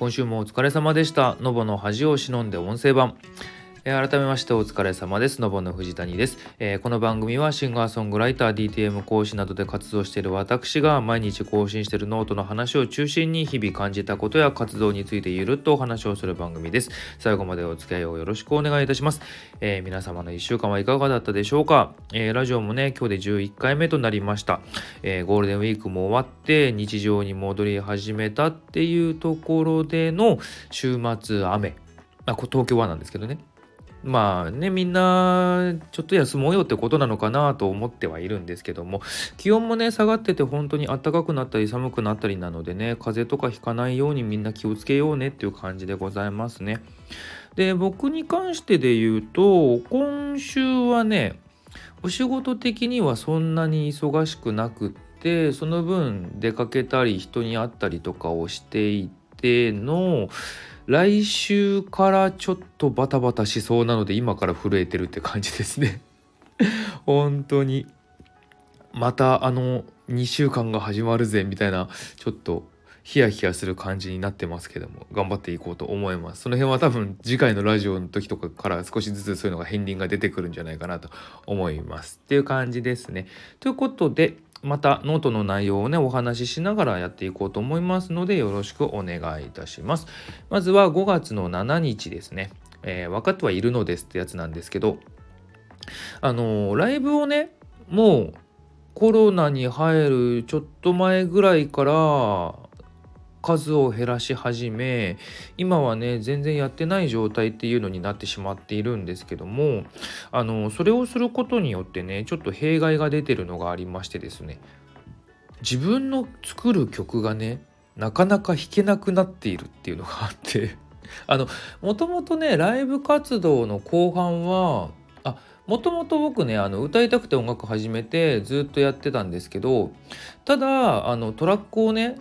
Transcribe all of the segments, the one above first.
今週もお疲れ様でした。のぼの恥を忍んで音声版。改めましてお疲れ様です。のぼの藤谷です、えー、この番組はシンガーソングライター、DTM 講師などで活動している私が毎日更新しているノートの話を中心に日々感じたことや活動についてゆるっとお話をする番組です。最後までお付き合いをよろしくお願いいたします。えー、皆様の1週間はいかがだったでしょうか、えラジオもね、今日で11回目となりました、えゴールデンウィークも終わって日常に戻り始めたっていうところでの週末雨。あ東京はなんですけどね。まあねみんなちょっと休もうよってことなのかなと思ってはいるんですけども気温もね下がってて本当に暖かくなったり寒くなったりなのでね風邪とかひかないようにみんな気をつけようねっていう感じでございますね。で僕に関してで言うと今週はねお仕事的にはそんなに忙しくなくってその分出かけたり人に会ったりとかをしていての来週からちょっとバタバタしそうなので今から震えてるって感じですね。本当に。またあの2週間が始まるぜみたいなちょっとヒヤヒヤする感じになってますけども頑張っていこうと思います。その辺は多分次回のラジオの時とかから少しずつそういうのが片鱗が出てくるんじゃないかなと思います。っていう感じですね。ということでまたノートの内容をねお話ししながらやっていこうと思いますのでよろしくお願いいたします。まずは5月の7日ですね、えー、分かってはいるのですってやつなんですけどあのー、ライブをねもうコロナに入るちょっと前ぐらいから数を減らし始め今はね全然やってない状態っていうのになってしまっているんですけどもあのそれをすることによってねちょっと弊害が出てるのがありましてですね自分の作る曲がねなかなか弾けなくなっているっていうのがあって あのもともとねライブ活動の後半はあもともと僕ねあの歌いたくて音楽始めてずっとやってたんですけどただあのトラックをね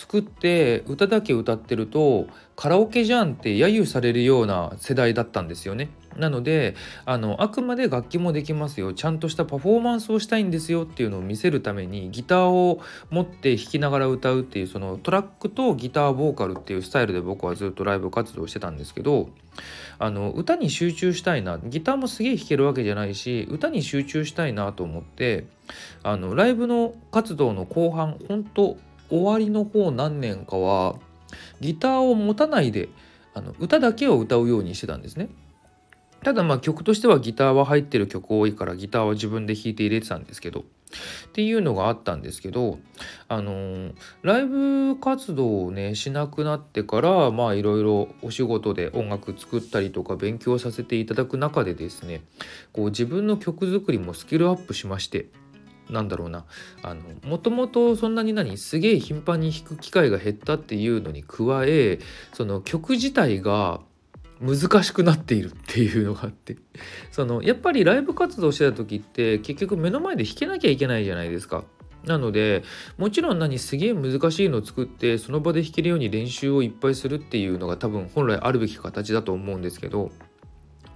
作って歌だけ歌ってるとカラオケじゃんって揶揄されるような世代だったんですよね。なのであのあくまで楽器もできますよちゃんとしたパフォーマンスをしたいんですよっていうのを見せるためにギターを持って弾きながら歌うっていうそのトラックとギターボーカルっていうスタイルで僕はずっとライブ活動してたんですけどあの歌に集中したいなギターもすげえ弾けるわけじゃないし歌に集中したいなと思ってあのライブの活動の後半本当終わりの方何年かはギターを持たないであの歌だけを歌うようにしてたんですね。ただまあ曲としてはギターは入ってる曲多いからギターは自分で弾いて入れてたんですけどっていうのがあったんですけどあの、ライブ活動をねしなくなってからまあいろいろお仕事で音楽作ったりとか勉強させていただく中でですねこう自分の曲作りもスキルアップしましてなんだろうなあのもともとそんなに何すげえ頻繁に弾く機会が減ったっていうのに加えその曲自体が難しくなっているっていうのがあって そのやっぱりライブ活動してた時って結局目の前で弾けなきゃいけないじゃないですか。なのでもちろん何すげえ難しいのを作ってその場で弾けるように練習をいっぱいするっていうのが多分本来あるべき形だと思うんですけど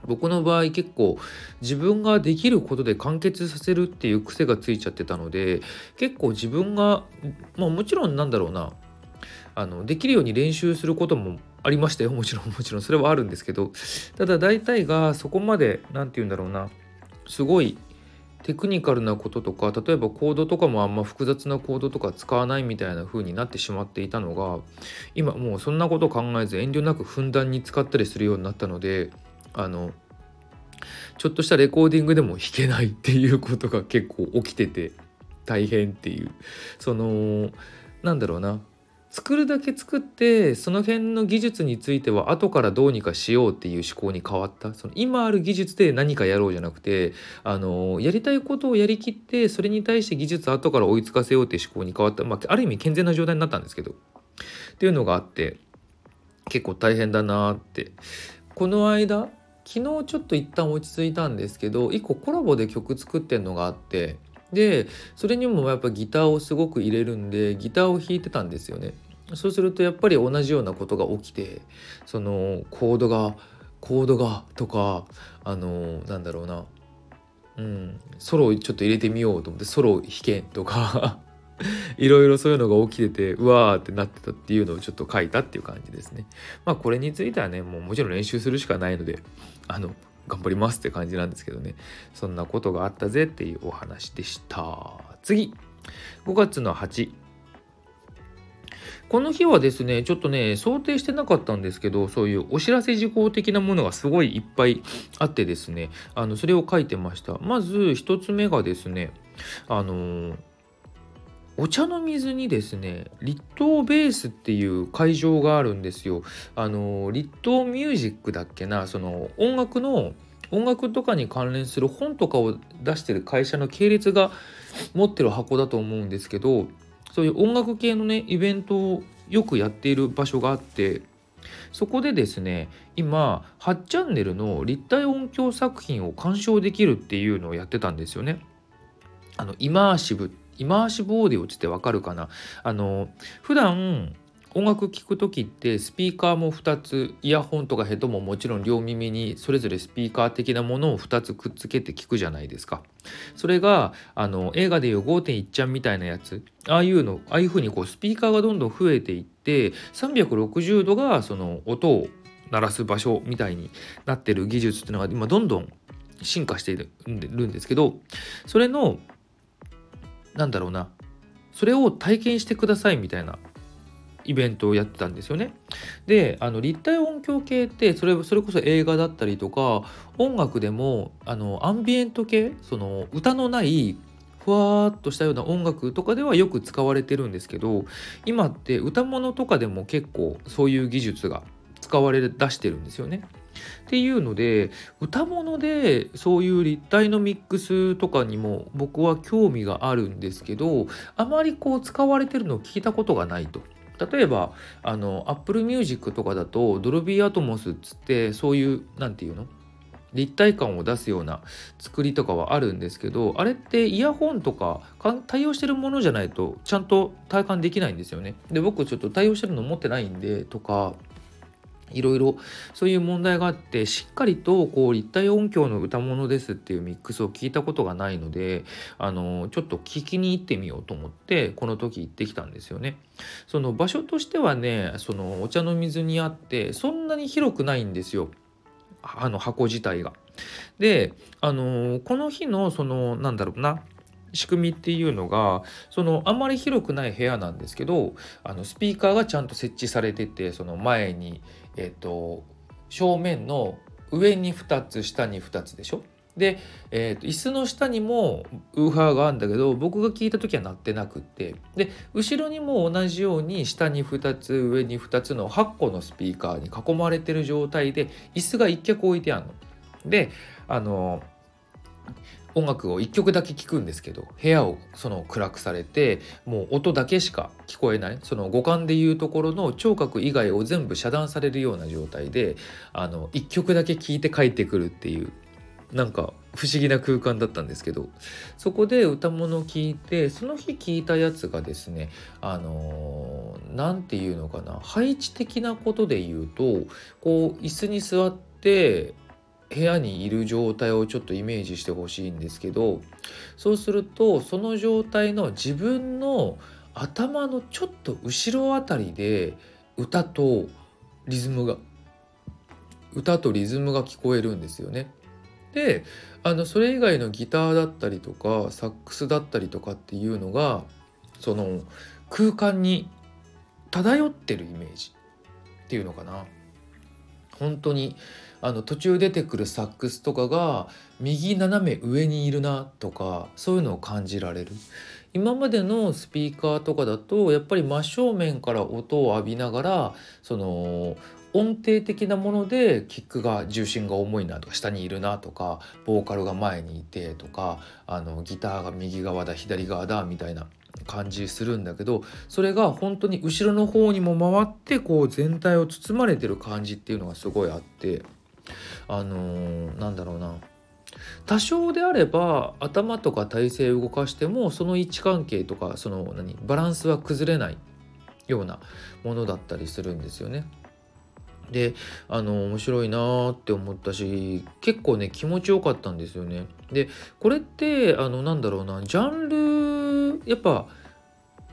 僕の場合結構自分ができることで完結させるっていう癖がついちゃってたので結構自分がまあもちろんなんだろうなあのできるように練習することもありましたよ。もちろんもちろん。それはあるんですけどただ大体がそこまで何て言うんだろうなすごいテクニカルなこととか例えばコードとかもあんま複雑なコードとか使わないみたいな風になってしまっていたのが今もうそんなこと考えず遠慮なくふんだんに使ったりするようになったのであのちょっとしたレコーディングでも弾けないっていうことが結構起きてて大変っていう。そのなんだろうな。作るだけ作ってその辺の技術については後からどうにかしようっていう思考に変わった。その今ある技術で何かやろうじゃなくてあのやりたいことをやりきってそれに対して技術後から追いつかせようっていう思考に変わった、まあ、ある意味健全な状態になったんですけど。っていうのがあって結構大変だなって。この間昨日ちょっと一旦落ち着いたんですけど1個コラボで曲作ってんのがあってでそれにもやっぱギターをすごく入れるんでギターを弾いてたんですよね。そうするとやっぱり同じようなことが起きてそのコードがコードがとかあのなんだろうなうんソロをちょっと入れてみようと思ってソロ弾けとかいろいろそういうのが起きててうわーってなってたっていうのをちょっと書いたっていう感じですね。まあこれについてはねもうもちろん練習するしかないのであの頑張りますって感じなんですけどねそんなことがあったぜっていうお話でした次5月の8この日はですね、ちょっとね、想定してなかったんですけど、そういうお知らせ事項的なものがすごいいっぱいあってですね、あのそれを書いてました。まず1つ目がですね、あのーお茶の水にですね立東ベースっていう会場があるんですよ。あの立東ミュージックだっけなその音楽の音楽とかに関連する本とかを出してる会社の系列が持ってる箱だと思うんですけどそういう音楽系のねイベントをよくやっている場所があってそこでですね今8チャンネルの立体音響作品を鑑賞できるっていうのをやってたんですよね。あのイマーシブイマーシブオーディオってわかるかな？あの普段音楽聴く時ってスピーカーも2つイヤホンとかヘッドももちろん両耳にそれぞれスピーカー的なものを2つくっつけて聞くじゃないですか。それがあの映画でいう5.1チャンみたいなやつああいうのああいう風にこうスピーカーがどんどん増えていって360度がその音を鳴らす場所みたいになってる技術っていうのが今どんどん進化しているんですけどそれのなんだろうなそれを体験してくださいみたいなイベントをやってたんですよね。であの立体音響系ってそれそれこそ映画だったりとか音楽でもあのアンビエント系その歌のないふわーっとしたような音楽とかではよく使われてるんですけど今って歌物とかでも結構そういう技術が使われ出してるんですよね。っていうので歌物でそういう立体のミックスとかにも僕は興味があるんですけどあまりこう使われてるのを聞いたことがないと。例えばあの Apple Music とかだとドルビーアトモスっつってそういう何て言うの？立体感を出すような作りとかはあるんですけどあれってイヤホンとか対応してるものじゃないとちゃんと体感できないんですよね。で僕ちょっと対応してるの持ってないんでとかいろいろそういう問題があってしっかりとこう立体音響の歌物ですっていうミックスを聞いたことがないのであのちょっと聞きに行ってみようと思ってこの時行ってきたんですよね。その場所としてはねそのお茶の水にあってそんなに広くないんですよあの箱自体が。であのこの日のそのなんだろうな仕組みっていうのがそのあんまり広くない部屋なんですけどあのスピーカーがちゃんと設置されててその前にえっ、と正面の上に2つ下に2つでしょ？で、えーと、椅子の下にもウーハーがあるんだけど僕が聞いた時は鳴ってなくってで後ろにも同じように下に2つ上に2つの8個のスピーカーに囲まれてる状態で椅子が1脚置いてあるの。であの音楽を1曲だけ聴くんですけど部屋をその暗くされてもう音だけしか聞こえない。その五感でいうところの聴覚以外を全部遮断されるような状態であの1曲だけ聴いて帰ってくるっていうなんか不思議な空間だったんですけどそこで歌物を聴いてその日聴いたやつがですねあの何て言うのかな配置的なことで言うとこう椅子に座って部屋にいる状態をちょっとイメージしてほしいんですけどそうするとその状態の自分の頭のちょっと後ろあたりで歌とリズムが歌とリズムが聞こえるんですよね。であのそれ以外のギターだったりとかサックスだったりとかっていうのがその空間に漂ってるイメージっていうのかな。本当にあの途中出てくるサックスとかが右斜め上にいるなとかそういうのを感じられる。今までのスピーカーとかだとやっぱり真正面から音を浴びながらその音程的なものでキックが重心が重いなとか下にいるなとかボーカルが前にいてとかあのギターが右側だ左側だみたいな感じするんだけどそれが本当に後ろの方にも回ってこう全体を包まれてる感じっていうのがすごいあってあのー、なんだろうな多少であれば頭とか体勢を動かしてもその位置関係とかその何バランスは崩れないようなものだったりするんですよね。であの面白いなーって思ったし結構ね気持ちよかったんですよね。でこれってあのなんだろうなジャンルやっぱ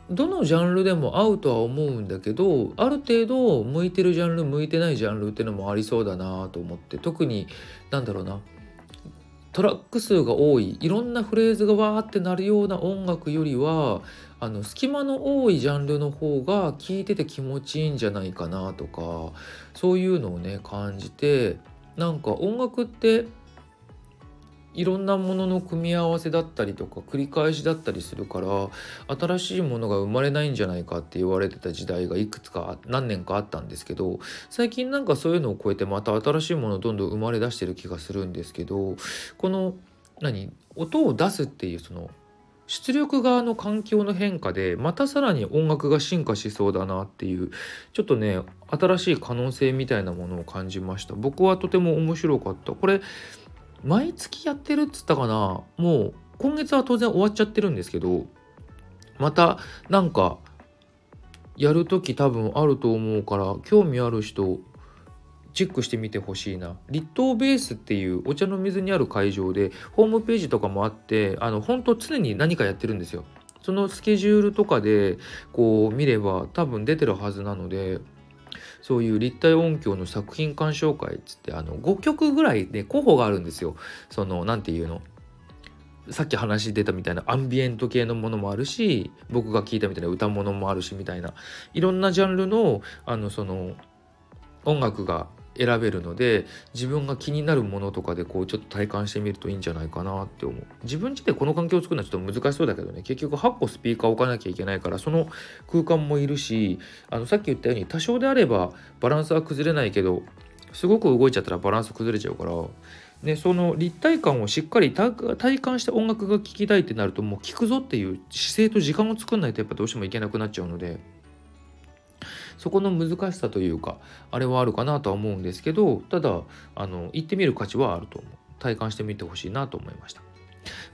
どのジャンルでも合うとは思うんだけどある程度向いてるジャンル向いてないジャンルっていうのもありそうだなと思って特になんだろうなトラック数が多いいろんなフレーズがわーってなるような音楽よりはあの隙間の多いジャンルの方が聴いてて気持ちいいんじゃないかなとかそういうのをね感じてなんか音楽っていろんなものの組み合わせだったりとか繰り返しだったりするから新しいものが生まれないんじゃないかって言われてた時代がいくつか何年かあったんですけど最近なんかそういうのを超えてまた新しいものどんどん生まれ出してる気がするんですけどこの何音を出すっていうその出力側の環境の変化でまたさらに音楽が進化しそうだなっていうちょっとね新しい可能性みたいなものを感じました。僕はとても面白かった。これ毎月やってるっつったかな。もう今月は当然終わっちゃってるんですけどまたなんかやる時多分あると思うから興味ある人チェックしてみてほしいな。立東ベースっていうお茶の水にある会場でホームページとかもあってあの本当常に何かやってるんですよ。そのスケジュールとかでこう見れば多分出てるはずなのでそういう立体音響の作品鑑賞会っつってあの5曲ぐらいで候補があるんですよ。その何て言うの？さっき話出たみたいなアンビエント系のものもあるし僕が聞いたみたいな歌物もあるしみたいないろんなジャンルのあのその音楽が選べるので自分が気になるものとかでこうちょっと体感してみるといいんじゃないかなって思う。自分自体この環境を作るのはちょっと難しそうだけどね。結局8個スピーカー置かなきゃいけないからその空間もいるしあのさっき言ったように多少であればバランスは崩れないけどすごく動いちゃったらバランス崩れちゃうからね、その立体感をしっかり体感して音楽が聴きたいってなるともう聴くぞっていう姿勢と時間を作んないとやっぱどうしてもいけなくなっちゃうのでそこの難しさというかあれはあるかなとは思うんですけどただあの行ってみる価値はあると思う。体感してみてほしいなと思いました。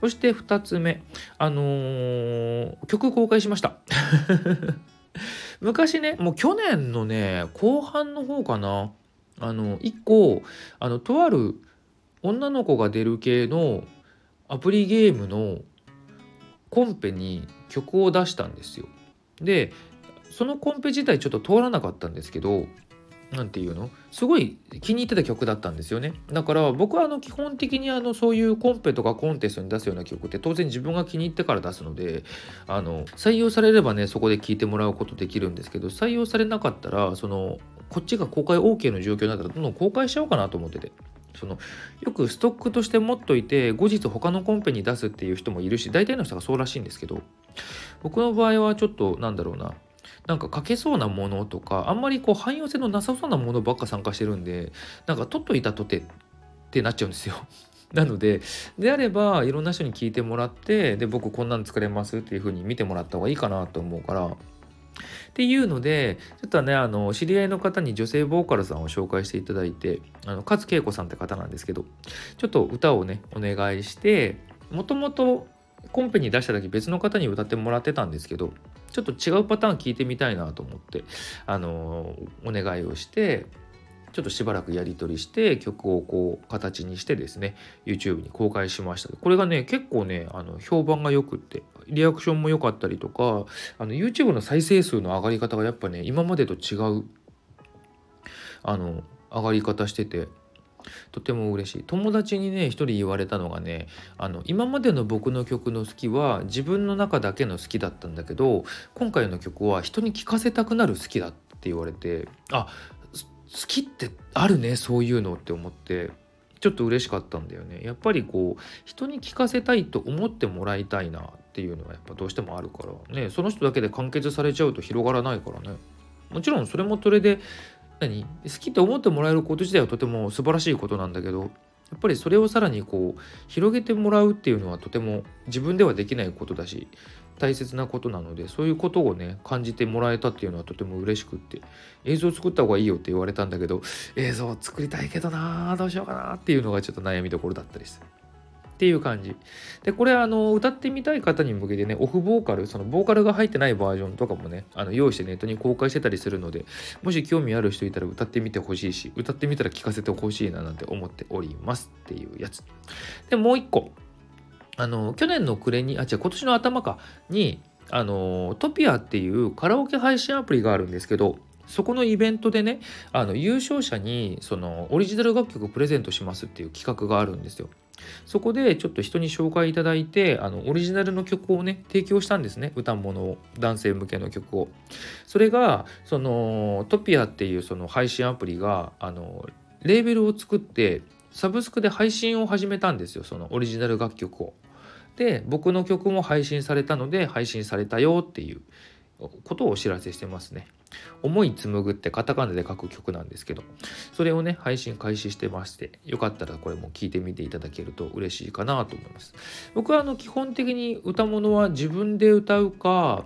そして2つ目あのー、曲公開しました。昔ねもう去年のね後半の方かなあの1個あのとある女の子が出る系のアプリゲームのコンペに曲を出したんですよ。でそのコンペ自体ちょっと通らなかったんですけど何て言うの？すごい気に入ってた曲だったんですよね。だから僕はあの基本的にあのそういうコンペとかコンテストに出すような曲って当然自分が気に入ってから出すのであの採用されればねそこで聴いてもらうことできるんですけど採用されなかったらそのこっちが公開 OK の状況になったらどんどん公開しちゃおうかなと思ってて。そのよくストックとして持っといて後日他のコンペに出すっていう人もいるし大体の人がそうらしいんですけど僕の場合はちょっとなんだろうな。なんか書けそうなものとかあんまりこう汎用性のなさそうなものばっか参加してるんでなんか取っといたとてってなっちゃうんですよ。なのでであればいろんな人に聞いてもらってで僕こんなん作れますっていう風に見てもらった方がいいかなと思うからっていうのでちょっとねあの知り合いの方に女性ボーカルさんを紹介していただいてあの勝恵子さんって方なんですけどちょっと歌をねお願いしてもともとコンペに出した時別の方に歌ってもらってたんですけどちょっと違うパターン聞いてみたいなと思ってあのお願いをしてちょっとしばらくやり取りして曲をこう形にしてですね YouTube に公開しました。これがね結構ねあの評判が良くってリアクションも良かったりとかあの YouTube の再生数の上がり方がやっぱね今までと違うあの上がり方しててとても嬉しい。友達にね一人言われたのがねあの今までの僕の曲の好きは自分の中だけの好きだったんだけど今回の曲は人に聴かせたくなる好きだって言われてあ好きってあるねそういうのって思ってちょっと嬉しかったんだよね。やっぱりこう人に聞かせたいと思ってもらいたいなっていうのはやっぱどうしてもあるからね。その人だけで完結されちゃうと広がらないからね。もちろんそれもそれで何？好きって思ってもらえること自体はとても素晴らしいことなんだけどやっぱりそれをさらにこう広げてもらうっていうのはとても自分ではできないことだし大切なことなのでそういうことをね感じてもらえたっていうのはとても嬉しくって映像作った方がいいよって言われたんだけど映像作りたいけどなどうしようかなっていうのがちょっと悩みどころだったりする。っていう感じ。で、これあの歌ってみたい方に向けてね、オフボーカル、そのボーカルが入ってないバージョンとかもね、あの用意してネットに公開してたりするので、もし興味ある人いたら歌ってみてほしいし、歌ってみたら聞かせてほしいななんて思っておりますっていうやつ。で、もう一個。あの、去年の暮れに、あ、違う、今年の頭かに、あのトピアっていうカラオケ配信アプリがあるんですけどそこのイベントでねあの優勝者にそのオリジナル楽曲をプレゼントしますっていう企画があるんですよ。そこでちょっと人に紹介いただいてあのオリジナルの曲をね提供したんですね歌物を男性向けの曲を。それがそのトピアっていうその配信アプリがあのレーベルを作ってサブスクで配信を始めたんですよそのオリジナル楽曲を。で僕の曲も配信されたので配信されたよっていうことをお知らせしてますね。思い紡ぐってカタカナで書く曲なんですけど、それをね、配信開始してまして、よかったらこれも聞いてみていただけると嬉しいかなと思います。僕はあの基本的に歌物は自分で歌うか、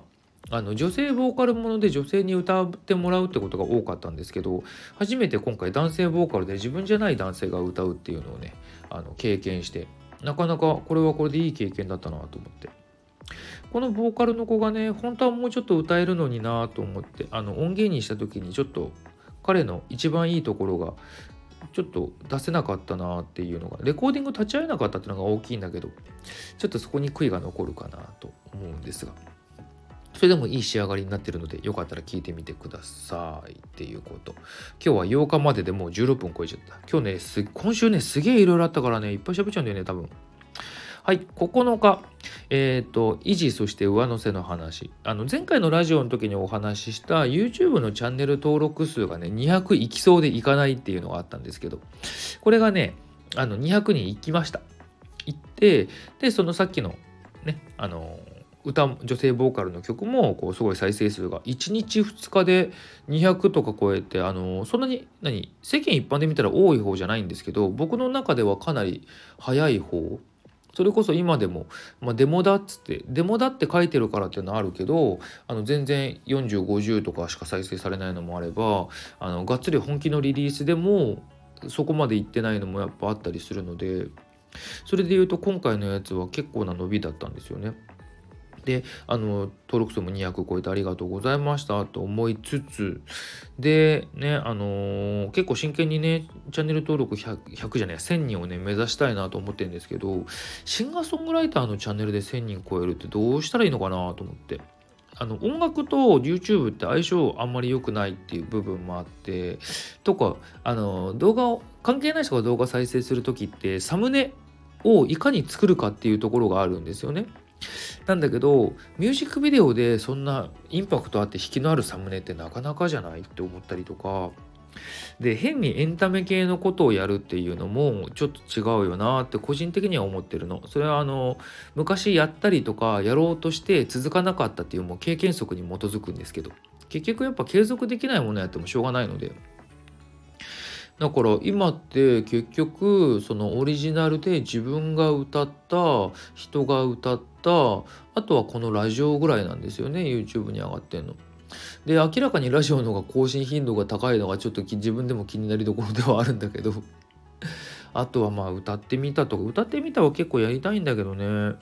あの女性ボーカルもので女性に歌ってもらうってことが多かったんですけど初めて今回男性ボーカルで自分じゃない男性が歌うっていうのをねあの経験してなかなかこれはこれでいい経験だったなと思ってこのボーカルの子がね本当はもうちょっと歌えるのになと思ってあの音源にした時にちょっと彼の一番いいところがちょっと出せなかったなっていうのがレコーディング立ち会えなかったっていうのが大きいんだけどちょっとそこに悔いが残るかなと思うんですがそれでもいい仕上がりになってるのでよかったら聞いてみてくださいっていうこと。今日は8日まででもう16分超えちゃった。今日ね今週ねすげえいろいろあったからねいっぱい喋っちゃうんだよね多分。はい、9日、え、ー、と、維持、そして上乗せの話。あの、前回のラジオの時にお話しした YouTube のチャンネル登録数がね、200いきそうでいかないっていうのがあったんですけど、これがね、あの、200人行きました。行って、で、そのさっきのね、あの、歌女性ボーカルの曲もこうすごい再生数が1日2日で200とか超えてあのそんなに何世間一般で見たら多い方じゃないんですけど僕の中ではかなり早い方それこそ今でも、まあ、デモだっつってデモだって書いてるからっていうのはあるけどあの全然4050とかしか再生されないのもあればあのがっつり本気のリリースでもそこまでいってないのもやっぱあったりするのでそれで言うと今回のやつは結構な伸びだったんですよね。であの登録数も200超えてありがとうございましたと思いつつでねあのー、結構真剣にねチャンネル登録 100, 100じゃない1000人をね目指したいなと思ってるんですけどシンガーソングライターのチャンネルで1000人超えるってどうしたらいいのかなと思って。あの音楽と YouTube って相性あんまり良くないっていう部分もあってとかあの動画を関係ない人が動画再生する時ってサムネをいかに作るかっていうところがあるんですよね。なんだけどミュージックビデオでそんなインパクトあって引きのあるサムネってなかなかじゃないって思ったりとか。で変にエンタメ系のことをやるっていうのもちょっと違うよなって個人的には思ってるの。それはあの昔やったりとかやろうとして続かなかったっていうもう経験則に基づくんですけど。結局やっぱ継続できないものやってもしょうがないので。だから今って結局そのオリジナルで自分が歌った人が歌ったあとはこのラジオぐらいなんですよね YouTube に上がってんの。で明らかにラジオの方が更新頻度が高いのがちょっと自分でも気になりどころではあるんだけどあとはまあ歌ってみたとか歌ってみたは結構やりたいんだけどね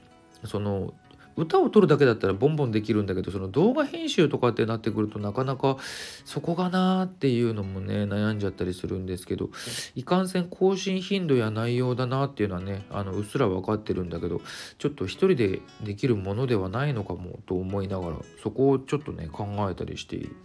その歌を撮るだけだったらボンボンできるんだけどその動画編集とかってなってくるとなかなかそこがなーっていうのもね悩んじゃったりするんですけどいかんせん更新頻度や内容だなっていうのはねあのうっすら分かってるんだけどちょっと一人でできるものではないのかもと思いながらそこをちょっとね考えたりしている。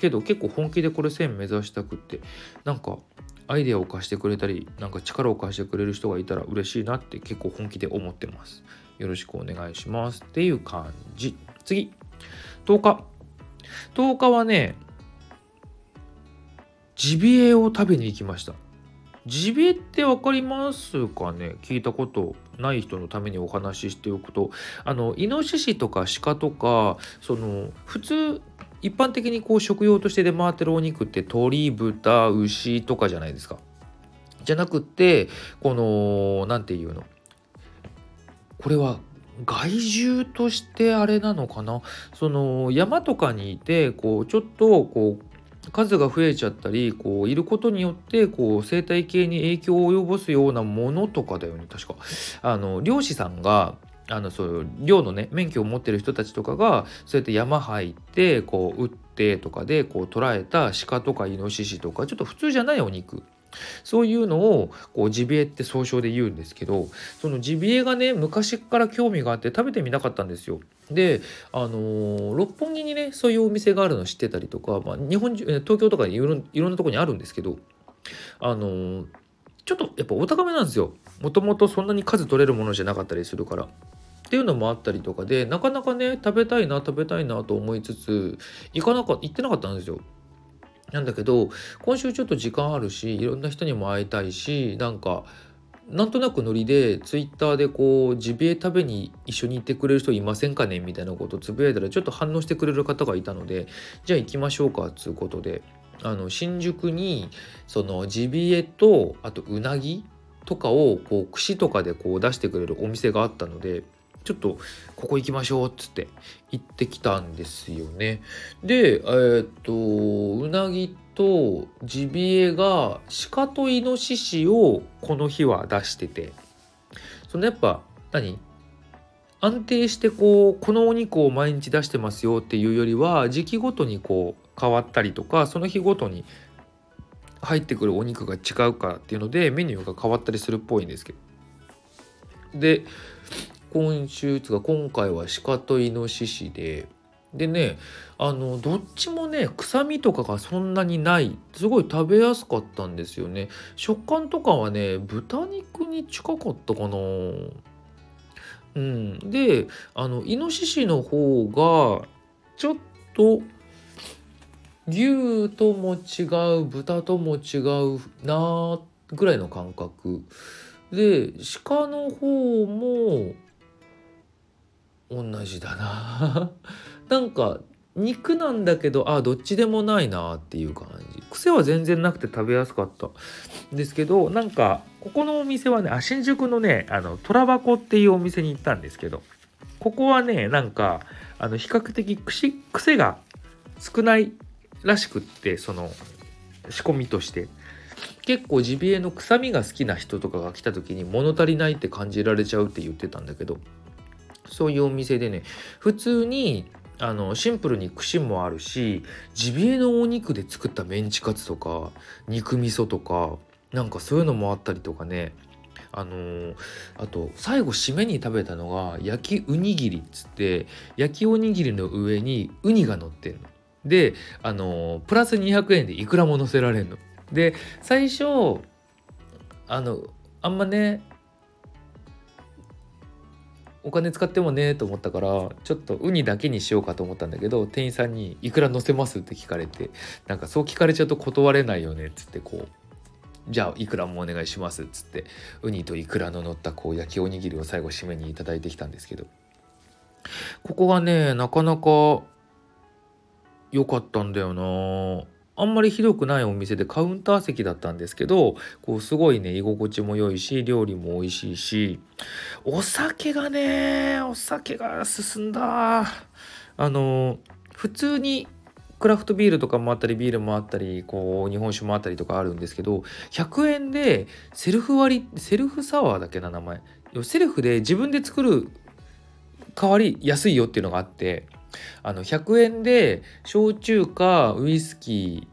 けど結構本気でこれ1000目指したくってなんかアイデアを貸してくれたりなんか力を貸してくれる人がいたら嬉しいなって結構本気で思ってます。よろしくお願いしますっていう感じ。次、10日。10日はね、ジビエを食べに行きました。ジビエって分かりますかね？聞いたことない人のためにお話ししておくとあのイノシシとかシカとかその普通一般的にこう食用として出回ってるお肉って鶏豚牛とかじゃないですかじゃなくってこの何て言うの？これは害獣としてあれなのかな？その山とかにいてこうちょっとこう数が増えちゃったりこういることによってこう生態系に影響を及ぼすようなものとかだよね。確か。あの漁師さんがあのそういう漁のね免許を持ってる人たちとかがそうやって山入ってこう撃ってとかでこう捕らえた鹿とかイノシシとかちょっと普通じゃないお肉。そういうのをこうジビエって総称で言うんですけどそのジビエがね昔から興味があって食べてみなかったんですよ。であのー、六本木にねそういうお店があるの知ってたりとか、まあ、日本中東京とかいろいろんなとこにあるんですけどあのー、ちょっとやっぱお高めなんですよ。もともとそんなに数取れるものじゃなかったりするから。っていうのもあったりとかでなかなかね食べたいな食べたいなと思いつつ行かなか行ってなかったんですよ。なんだけど今週ちょっと時間あるしいろんな人にも会いたいしなんかなんとなくノリでツイッターでこうジビエ食べに一緒に行ってくれる人いませんかね？みたいなことつぶやいたらちょっと反応してくれる方がいたのでじゃあ行きましょうかっつうことで。あの新宿にそのジビエとあとうなぎとかをこう串とかでこう出してくれるお店があったのでちょっとここ行きましょうっつって行ってきたんですよね。で、えー、っと、うなぎとジビエが鹿とイノシシをこの日は出してて、そのやっぱ何？安定してこうこのお肉を毎日出してますよっていうよりは時期ごとにこう変わったりとかその日ごとに入ってくるお肉が違うからっていうのでメニューが変わったりするっぽいんですけど。で今週つか今回は鹿とイノシシで。でねあのどっちもね臭みとかがそんなにない。すごい食べやすかったんですよね。食感とかはね豚肉に近かったかな。うん。であのイノシシの方がちょっと牛とも違う豚とも違うなぐらいの感覚。で鹿の方も同じだな。なんか肉なんだけどあどっちでもないなっていう感じ。癖は全然なくて食べやすかった。ですけどなんかここのお店はねあ新宿のねあの虎箱っていうお店に行ったんですけどここはねなんかあの比較的癖が少ないらしくってその仕込みとして。結構ジビエの臭みが好きな人とかが来た時に物足りないって感じられちゃうって言ってたんだけどそういうお店でね普通にあのシンプルに串もあるしジビエのお肉で作ったメンチカツとか肉味噌とかなんかそういうのもあったりとかねあのー、あと最後締めに食べたのが焼きウニギリっつって焼きおにぎりの上にウニが乗ってんの。であのー、プラス200円でいくらも乗せられんの。で最初あのあんまねお金使ってもねと思ったからちょっとウニだけにしようかと思ったんだけど店員さんに「いくら乗せます?」って聞かれてなんかそう聞かれちゃうと断れないよねっつってこう「じゃあいくらもお願いします」っつってウニといくらの乗ったこう焼きおにぎりを最後締めに頂いてきたんですけどここがねなかなか良かったんだよなあんまりひどくないお店でカウンター席だったんですけどこうすごいね居心地も良いし料理も美味しいしお酒がねお酒が進んだ。あの普通にクラフトビールとかもあったりビールもあったりこう日本酒もあったりとかあるんですけど100円でセルフ割セルフサワーだけな名前。セルフで自分で作る代わり安いよっていうのがあってあの100円で焼酎かウイスキー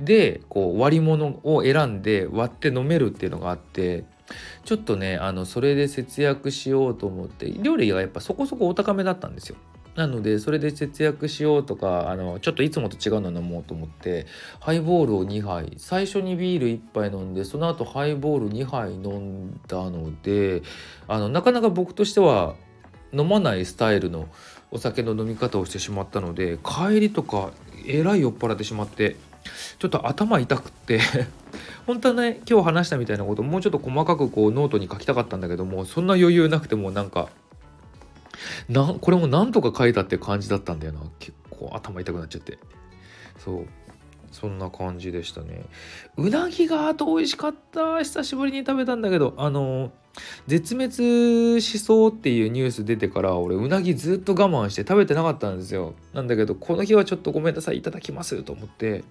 でこう割り物を選んで割って飲めるっていうのがあってちょっとねあのそれで節約しようと思って料理がやっぱそこそこお高めだったんですよ。なのでそれで節約しようとかあのちょっといつもと違うの飲もうと思ってハイボールを2杯最初にビール1杯飲んでその後ハイボール2杯飲んだのであのなかなか僕としては飲まないスタイルのお酒の飲み方をしてしまったので帰りとかえらい酔っ払ってしまってちょっと頭痛くって 本当はね今日話したみたいなこともうちょっと細かくこうノートに書きたかったんだけどもそんな余裕なくてもなんかなこれもなんとか書いたって感じだったんだよな。結構頭痛くなっちゃって。そう。そんな感じでしたね。うなぎがあと美味しかった。久しぶりに食べたんだけどあの絶滅しそうっていうニュース出てから俺うなぎずっと我慢して食べてなかったんですよ。なんだけどこの日はちょっとごめんなさいいただきますと思って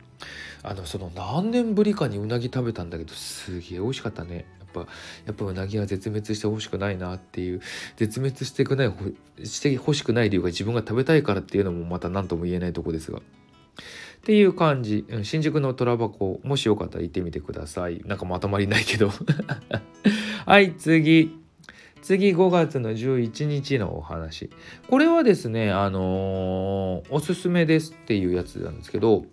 あのその何年ぶりかにうなぎ食べたんだけどすげえ美味しかったね。やっぱやっぱうなぎは絶滅してほしくないなっていう絶滅してくないしてほしくない理由が自分が食べたいからっていうのもまた何とも言えないとこですが。っていう感じ。新宿の虎箱もしよかったら行ってみてください。なんかまとまりないけど。はい次。次5月の11日のお話。これはですねあのー、おすすめですっていうやつなんですけど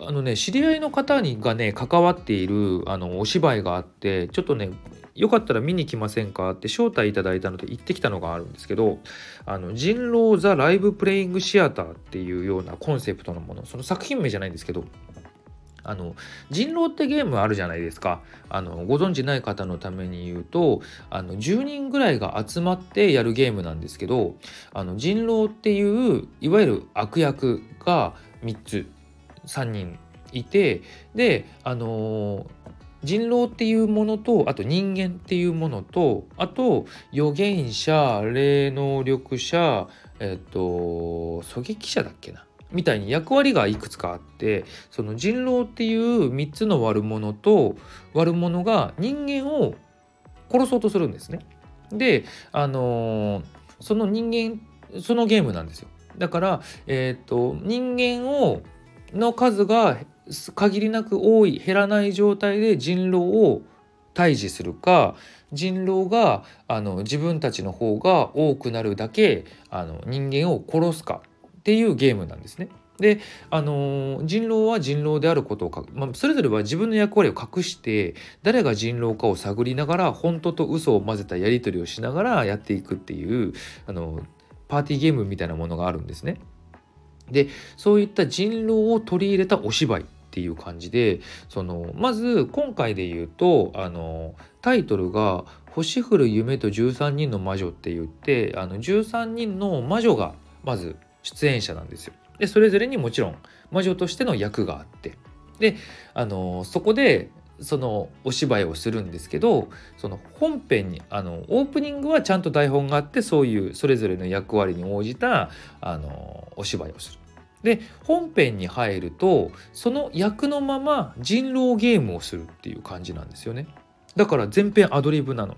あのね知り合いの方にがね関わっているあのお芝居があってちょっとねよかったら見に来ませんか？って招待いただいたので行ってきたのがあるんですけどあの人狼ザ・ライブ・プレイング・シアターっていうようなコンセプトのものその作品名じゃないんですけどあの人狼ってゲームあるじゃないですか。あのご存知ない方のために言うとあの10人ぐらいが集まってやるゲームなんですけどあの人狼っていういわゆる悪役が3つ3人いてであのー、人狼っていうものとあと人間っていうものとあと預言者霊能力者えっ、と狙撃者だっけな？みたいに役割がいくつかあってその人狼っていう3つの悪者と悪者が人間を殺そうとするんですね。であの、その人間そのゲームなんですよ。だから、えーと人間をの数が限りなく多い減らない状態で人狼を退治するか人狼があの自分たちの方が多くなるだけあの人間を殺すかっていうゲームなんですね。で、あのー、人狼は人狼であることを、まあ、それぞれは自分の役割を隠して誰が人狼かを探りながら本当と嘘を混ぜたやり取りをしながらやっていくっていう、あのー、パーティーゲームみたいなものがあるんですね。でそういった人狼を取り入れたお芝居っていう感じでそのまず今回で言うとあのタイトルが「星降る夢と13人の魔女」って言ってあの13人の魔女がまず出演者なんですよ。でそれぞれにもちろん魔女としての役があってであのそこでそのお芝居をするんですけどその本編にあのオープニングはちゃんと台本があってそういうそれぞれの役割に応じたあのお芝居をする。で本編に入るとその役のまま人狼ゲームをするっていう感じなんですよね。だから全編アドリブなの。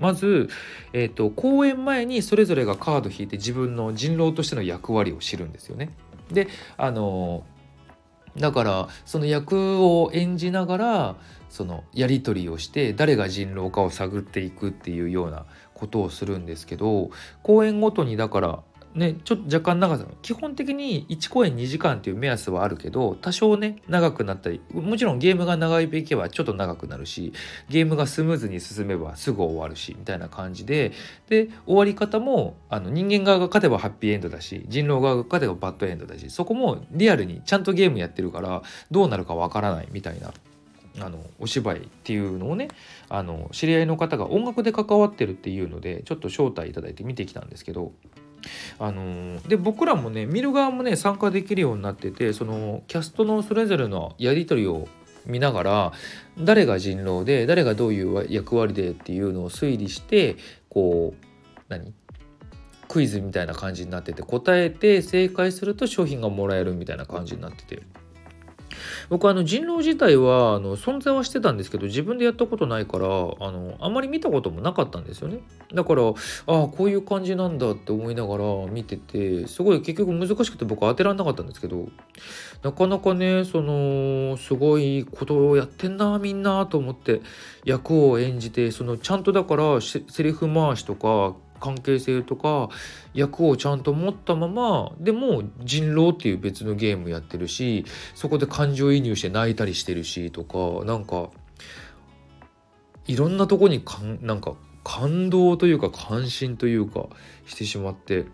まず、えーと、公演前にそれぞれがカード引いて自分の人狼としての役割を知るんですよね。であのだからその役を演じながらそのやり取りをして誰が人狼かを探っていくっていうようなことをするんですけど公演ごとにだからね、ちょっと若干長さ基本的に1公演2時間っていう目安はあるけど多少ね長くなったりもちろんゲームが長いべきはちょっと長くなるしゲームがスムーズに進めばすぐ終わるしみたいな感じでで終わり方もあの人間側が勝てばハッピーエンドだし人狼側が勝てばバッドエンドだしそこもリアルにちゃんとゲームやってるからどうなるかわからないみたいなあのお芝居っていうのをねあの知り合いの方が音楽で関わってるっていうのでちょっと招待いただいて見てきたんですけどあのー、で僕らもね見る側もね参加できるようになっててそのキャストのそれぞれのやり取りを見ながら誰が人狼で誰がどういう役割でっていうのを推理してこう何クイズみたいな感じになってて答えて正解すると商品がもらえるみたいな感じになってて。僕あの人狼自体はあの存在はしてたんですけど自分でやったことないからあのあんまり見たこともなかったんですよね。だからああこういう感じなんだって思いながら見ててすごい結局難しくて僕当てられなかったんですけどなかなかねそのすごいことをやってんなみんなと思って役を演じてそのちゃんとだからセリフ回しとか関係性とか役をちゃんと持ったままでも人狼っていう別のゲームやってるしそこで感情移入して泣いたりしてるしとかなんかいろんなとこにかんなんか感動というか関心というかしてしまって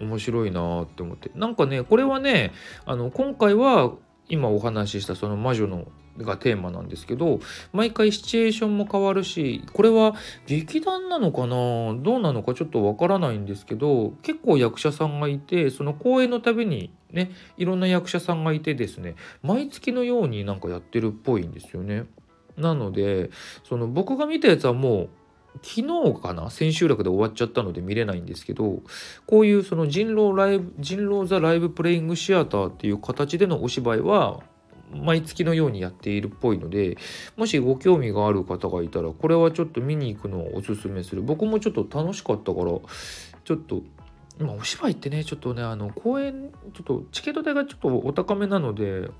面白いなって思って。なんかねこれはねあの今回は今お話ししたその魔女のがテーマなんですけど毎回シチュエーションも変わるしこれは劇団なのかな？どうなのかちょっとわからないんですけど結構役者さんがいてその公演のたびにねいろんな役者さんがいてですね毎月のようになんかやってるっぽいんですよね。なのでその僕が見たやつはもう昨日かな？千秋楽で終わっちゃったので見れないんですけどこういうその人狼ライブ人狼ザライブプレイングシアターっていう形でのお芝居は毎月のようにやっているっぽいのでもしご興味がある方がいたらこれはちょっと見に行くのをおすすめする。僕もちょっと楽しかったからちょっとま、お芝居ってねちょっとねあの公演ちょっとチケット代がちょっとお高めなので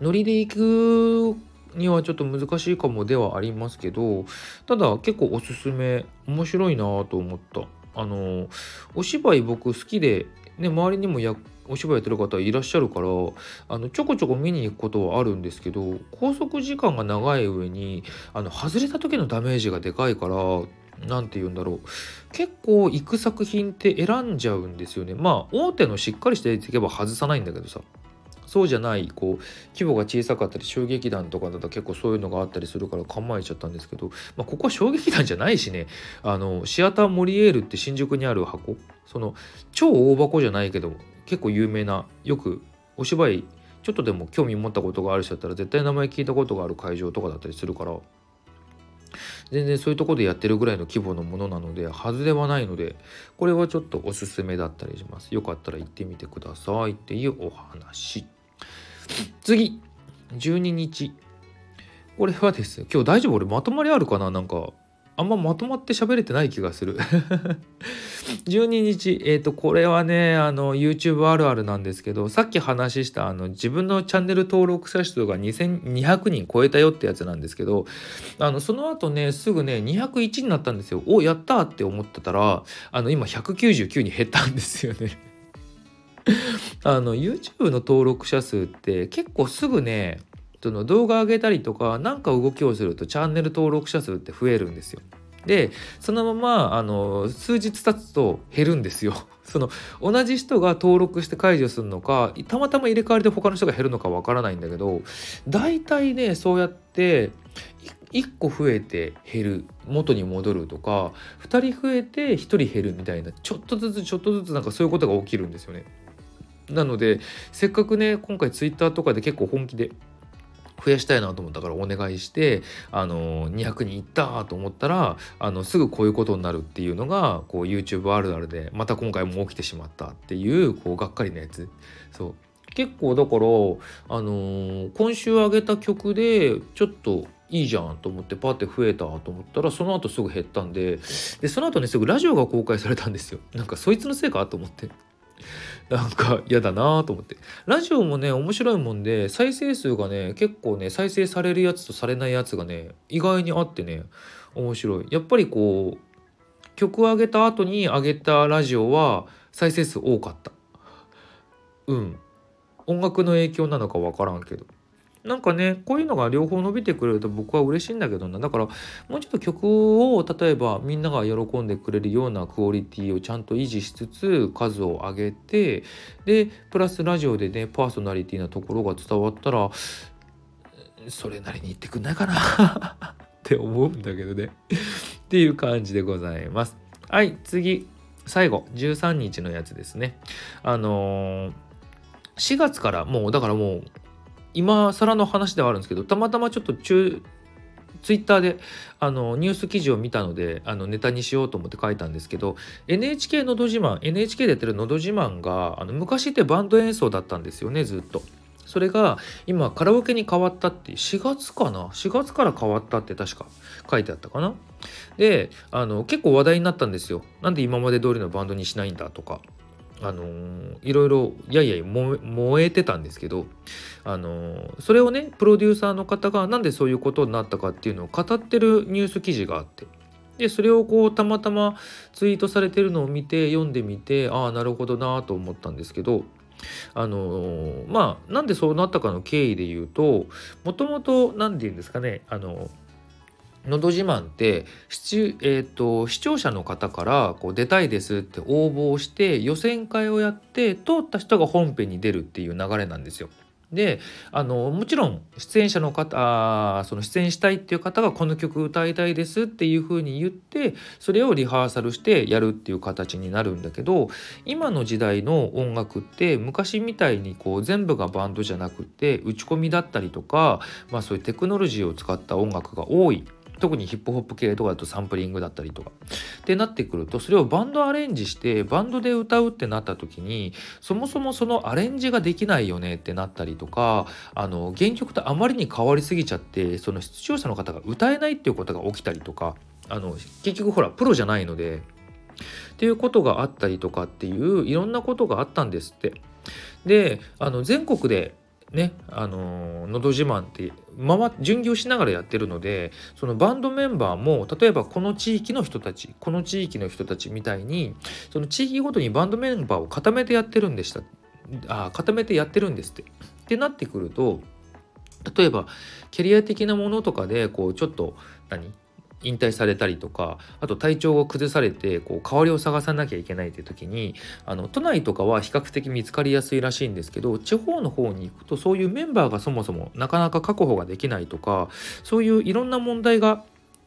ノリで行くにはちょっと難しいかもではありますけどただ結構おすすめ面白いなと思った。あのお芝居僕好きで、ね、周りにもやお芝居やってる方いらっしゃるからあのちょこちょこ見に行くことはあるんですけど拘束時間が長い上にあの外れた時のダメージがでかいから何て言うんだろう。結構行く作品って選んじゃうんですよね。まあ大手のしっかりしていけば外さないんだけどさ。そうじゃないこう規模が小さかったり小劇団とかだと結構そういうのがあったりするから構えちゃったんですけど、まあ、ここは小劇団じゃないしね。あのシアターモリエールって新宿にある箱。その超大箱じゃないけど結構有名なよくお芝居ちょっとでも興味持ったことがある人だったら絶対名前聞いたことがある会場とかだったりするから全然そういうとこでやってるぐらいの規模のものなので外れはないのでこれはちょっとおすすめだったりします。よかったら行ってみてくださいっていうお話。次12日。これはです今日大丈夫？俺まとまりあるかな？なんか。あんままとまって喋れてない気がする。12日。えっ、ー、とこれはねあの YouTube あるあるなんですけどさっき話したあの自分のチャンネル登録者数が2200人超えたよってやつなんですけどあのその後ねすぐね201になったんですよ。おやったって思ってたらあの今199に減ったんですよね。あの YouTube の登録者数って結構すぐねその動画上げたりとか何か動きをするとチャンネル登録者数って増えるんですよ。でそのままあの数日経つと減るんですよ。その同じ人が登録して解除するのかたまたま入れ替わりで他の人が減るのかわからないんだけど大体ねそうやって1個増えて減る元に戻るとか2人増えて1人減るみたいなちょっとずつちょっとずつなんかそういうことが起きるんですよね。なのでせっかくね今回ツイッターとかで結構本気で増やしたいなと思ったからお願いしてあの200人いったと思ったらあのすぐこういうことになるっていうのがこう YouTube あるあるでまた今回も起きてしまったっていうこうがっかりなやつ。そう。結構だからあのー、今週上げた曲でちょっといいじゃんと思ってパーって増えたと思ったらその後すぐ減ったんででその後ねすぐラジオが公開されたんですよ。なんかそいつのせいかと思って。なんか嫌だなと思って。ラジオもね、面白いもんで、再生数がね、結構ね、再生されるやつとされないやつがね、意外にあってね、面白い。やっぱりこう、曲を上げた後に上げたラジオは再生数多かった。うん。音楽の影響なのか分からんけど。なんかねこういうのが両方伸びてくれると僕は嬉しいんだけどなだからもうちょっと曲を例えばみんなが喜んでくれるようなクオリティをちゃんと維持しつつ数を上げてでプラスラジオでねパーソナリティなところが伝わったらそれなりに言ってくんないかな って思うんだけどねっていう感じでございます。はい次最後13日のやつですね。あのー4月からもうだからもう今更の話ではあるんですけどたまたまちょっと中ツイッターであのニュース記事を見たのであのネタにしようと思って書いたんですけど NHK のど自慢 NHK でやってるのど自慢があの昔ってバンド演奏だったんですよねずっと。それが今カラオケに変わったって4月かな？4月から変わったって確か書いてあったかな？であの結構話題になったんですよ。なんで今まで通りのバンドにしないんだとか。あのー、いろいろやいやい燃えてたんですけど、あのー、それをねプロデューサーの方がなんでそういうことになったかっていうのを語ってるニュース記事があってでそれをこうたまたまツイートされてるのを見て読んでみてああなるほどなと思ったんですけどあのー、まあなんでそうなったかの経緯で言うともともと何て言うんですかねあののど自慢って視,、えーと、視聴者の方からこう出たいですって応募をして予選会をやって通った人が本編に出るっていう流れなんですよ。であのもちろん出演者の方その出演したいっていう方がこの曲歌いたいですっていう風に言ってそれをリハーサルしてやるっていう形になるんだけど今の時代の音楽って昔みたいにこう全部がバンドじゃなくて打ち込みだったりとか、まあ、そういうテクノロジーを使った音楽が多い特にヒップホップ系とかだとサンプリングだったりとかってなってくるとそれをバンドアレンジしてバンドで歌うってなった時にそもそもそのアレンジができないよねってなったりとかあの原曲とあまりに変わりすぎちゃってその出場者の方が歌えないっていうことが起きたりとかあの結局ほらプロじゃないのでっていうことがあったりとかっていういろんなことがあったんですって。であの全国でねあの「のど自慢」って回巡業しながらやってるのでそのバンドメンバーも例えばこの地域の人たちこの地域の人たちみたいにその地域ごとにバンドメンバーを固めてやってるんでしたあ固めてやってるんですって。ってなってくると例えばキャリア的なものとかでこうちょっと何？引退されたりとかあと体調が崩されてこう代わりを探さなきゃいけないっていう時にあの都内とかは比較的見つかりやすいらしいんですけど地方の方に行くとそういうメンバーがそもそもなかなか確保ができないとかそういういろんな問題が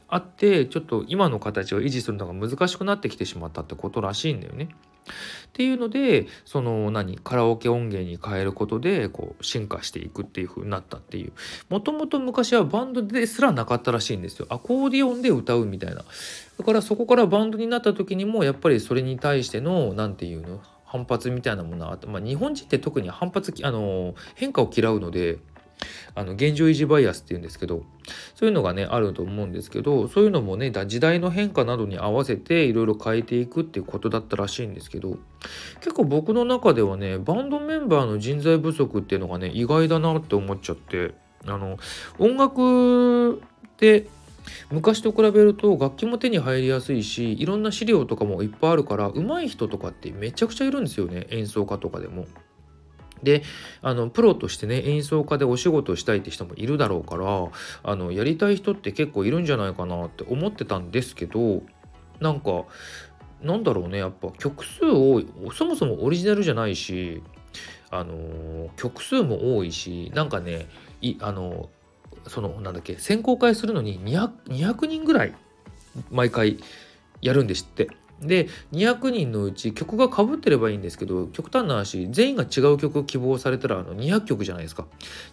あってちょっと今の形を維持するのが難しくなってきてしまったってことらしいんだよね。っていうのでその何カラオケ音源に変えることでこう進化していくっていう風になったっていう。もともと昔はバンドですらなかったらしいんですよ。アコーディオンで歌うみたいな。だからそこからバンドになった時にもやっぱりそれに対しての何て言うの反発みたいなものがあって、まあ、日本人って特に反発あの変化を嫌うのであの現状維持バイアスっていうんですけどそういうのがねあると思うんですけどそういうのもね時代の変化などに合わせていろいろ変えていくっていうことだったらしいんですけど結構僕の中ではねバンドメンバーの人材不足っていうのがね意外だなって思っちゃってあの音楽って昔と比べると楽器も手に入りやすいしいろんな資料とかもいっぱいあるから上手い人とかってめちゃくちゃいるんですよね演奏家とかでも。であのプロとしてね演奏家でお仕事をしたいって人もいるだろうからあのやりたい人って結構いるんじゃないかなって思ってたんですけどなんかなんだろうねやっぱ曲数をそもそもオリジナルじゃないしあの曲数も多いしなんかねいあのそのなんだっけ選考会するのに 200, 200人ぐらい毎回やるんですって。で200人のうち曲がかぶってればいいんですけど極端な話全員が違う曲を希望されたらあの200曲じゃないですか。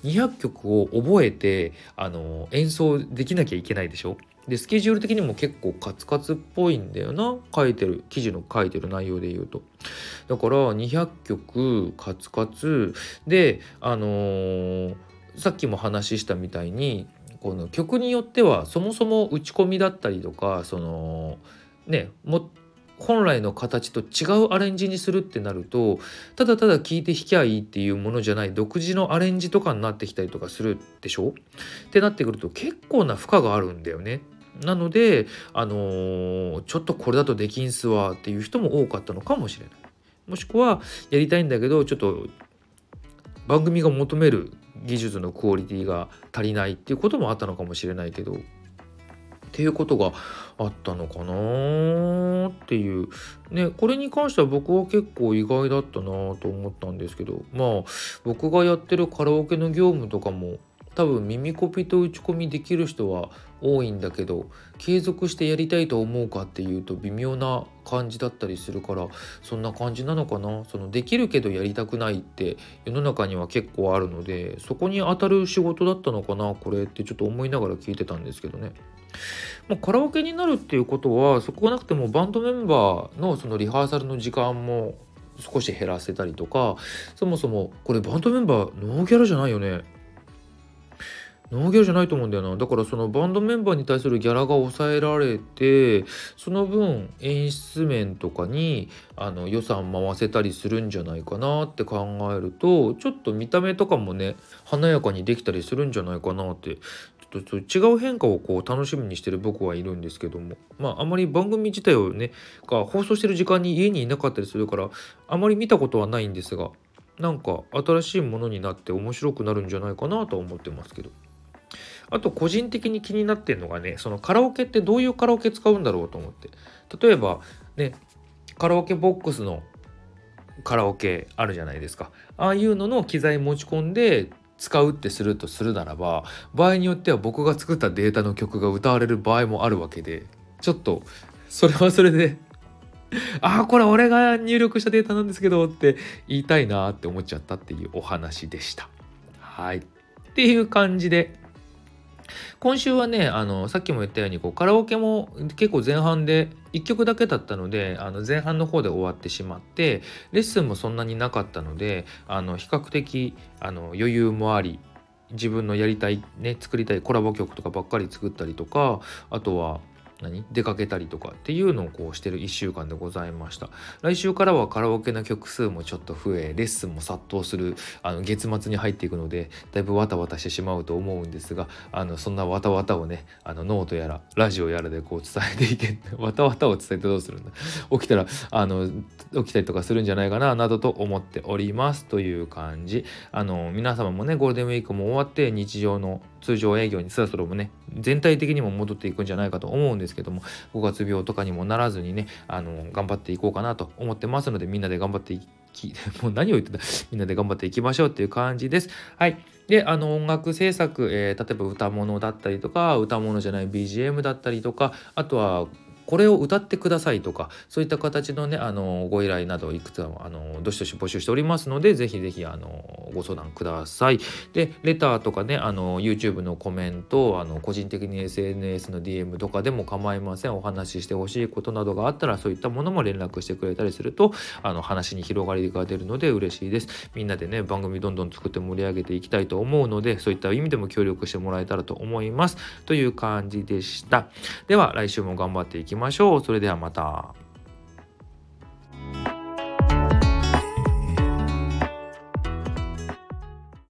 200曲を覚えてあの演奏できなきゃいけないでしょ。でスケジュール的にも結構カツカツっぽいんだよな。書いてる記事の書いてる内容で言うと。だから200曲カツカツ。であのー、さっきも話したみたいにこの曲によってはそもそも打ち込みだったりとかそのねも本来の形と違うアレンジにするってなるとただただ聴いて弾きゃいいっていうものじゃない独自のアレンジとかになってきたりとかするでしょ？ってなってくると結構な負荷があるんだよね。なので、あのー、ちょっとこれだとできんすわっていう人も多かったのかもしれない。もしくはやりたいんだけどちょっと番組が求める技術のクオリティが足りないっていうこともあったのかもしれないけどっていうことがあったのかなっていう。ねこれに関しては僕は結構意外だったなと思ったんですけど。まあ僕がやってるカラオケの業務とかも多分耳コピと打ち込みできる人は多いんだけど継続してやりたいと思うかっていうと微妙な感じだったりするからそんな感じなのかな。そのできるけどやりたくないって世の中には結構あるのでそこに当たる仕事だったのかなこれってちょっと思いながら聞いてたんですけどね。まあ、カラオケになるっていうことはそこがなくてもバンドメンバーのそのリハーサルの時間も少し減らせたりとかそもそもこれバンドメンバーノーギャラじゃないよね。ノーギャラじゃないと思うんだよな。だからそのバンドメンバーに対するギャラが抑えられてその分演出面とかにあの予算回せたりするんじゃないかなって考えるとちょっと見た目とかもね華やかにできたりするんじゃないかなってちょっと違う変化をこう楽しみにしてる僕はいるんですけども。まああまり番組自体をねが放送してる時間に家にいなかったりするからあまり見たことはないんですがなんか新しいものになって面白くなるんじゃないかなとは思ってますけど。あと個人的に気になってるのがねそのカラオケってどういうカラオケ使うんだろうと思って。例えばねカラオケボックスのカラオケあるじゃないですか。ああいうのの機材持ち込んで使うってするとするならば場合によっては僕が作ったデータの曲が歌われる場合もあるわけでちょっとそれはそれで ああこれ俺が入力したデータなんですけどって言いたいなって思っちゃったっていうお話でした。はい。っていう感じで今週はねあのさっきも言ったようにこうカラオケも結構前半で1曲だけだったのであの前半の方で終わってしまってレッスンもそんなになかったのであの比較的あの余裕もあり自分のやりたいね作りたいコラボ曲とかばっかり作ったりとかあとは何？出かけたりとかっていうのをこうしてる1週間でございました。来週からはカラオケの曲数もちょっと増えレッスンも殺到するあの月末に入っていくのでだいぶわたわたしてしまうと思うんですがあのそんなわたわたをねあのノートやらラジオやらでこう伝えていけ わたわたを伝えてどうするんだ？起きたらあの起きたりとかするんじゃないかななどと思っております。という感じ。あの皆様もねゴールデンウィークも終わって日常の通常営業にそろそろもね全体的にも戻っていくんじゃないかと思うんですけども5月病とかにもならずにねあの頑張っていこうかなと思ってますのでみんなで頑張っていき もう何を言ってた みんなで頑張っていきましょうっていう感じです。はいであの音楽制作、えー、例えば歌物だったりとか歌物じゃない BGM だったりとかあとはこれを歌ってくださいとかそういった形のねあのご依頼などいくつかあのどしどし募集しておりますのでぜひぜひあのご相談ください。でレターとかねあの YouTube のコメントあの個人的に SNS の DM とかでも構いませんお話ししてほしいことなどがあったらそういったものも連絡してくれたりするとあの話に広がりが出るので嬉しいです。みんなでね番組どんどん作って盛り上げていきたいと思うのでそういった意味でも協力してもらえたらと思います。という感じでした。では来週も頑張っていきましょう。それではまた。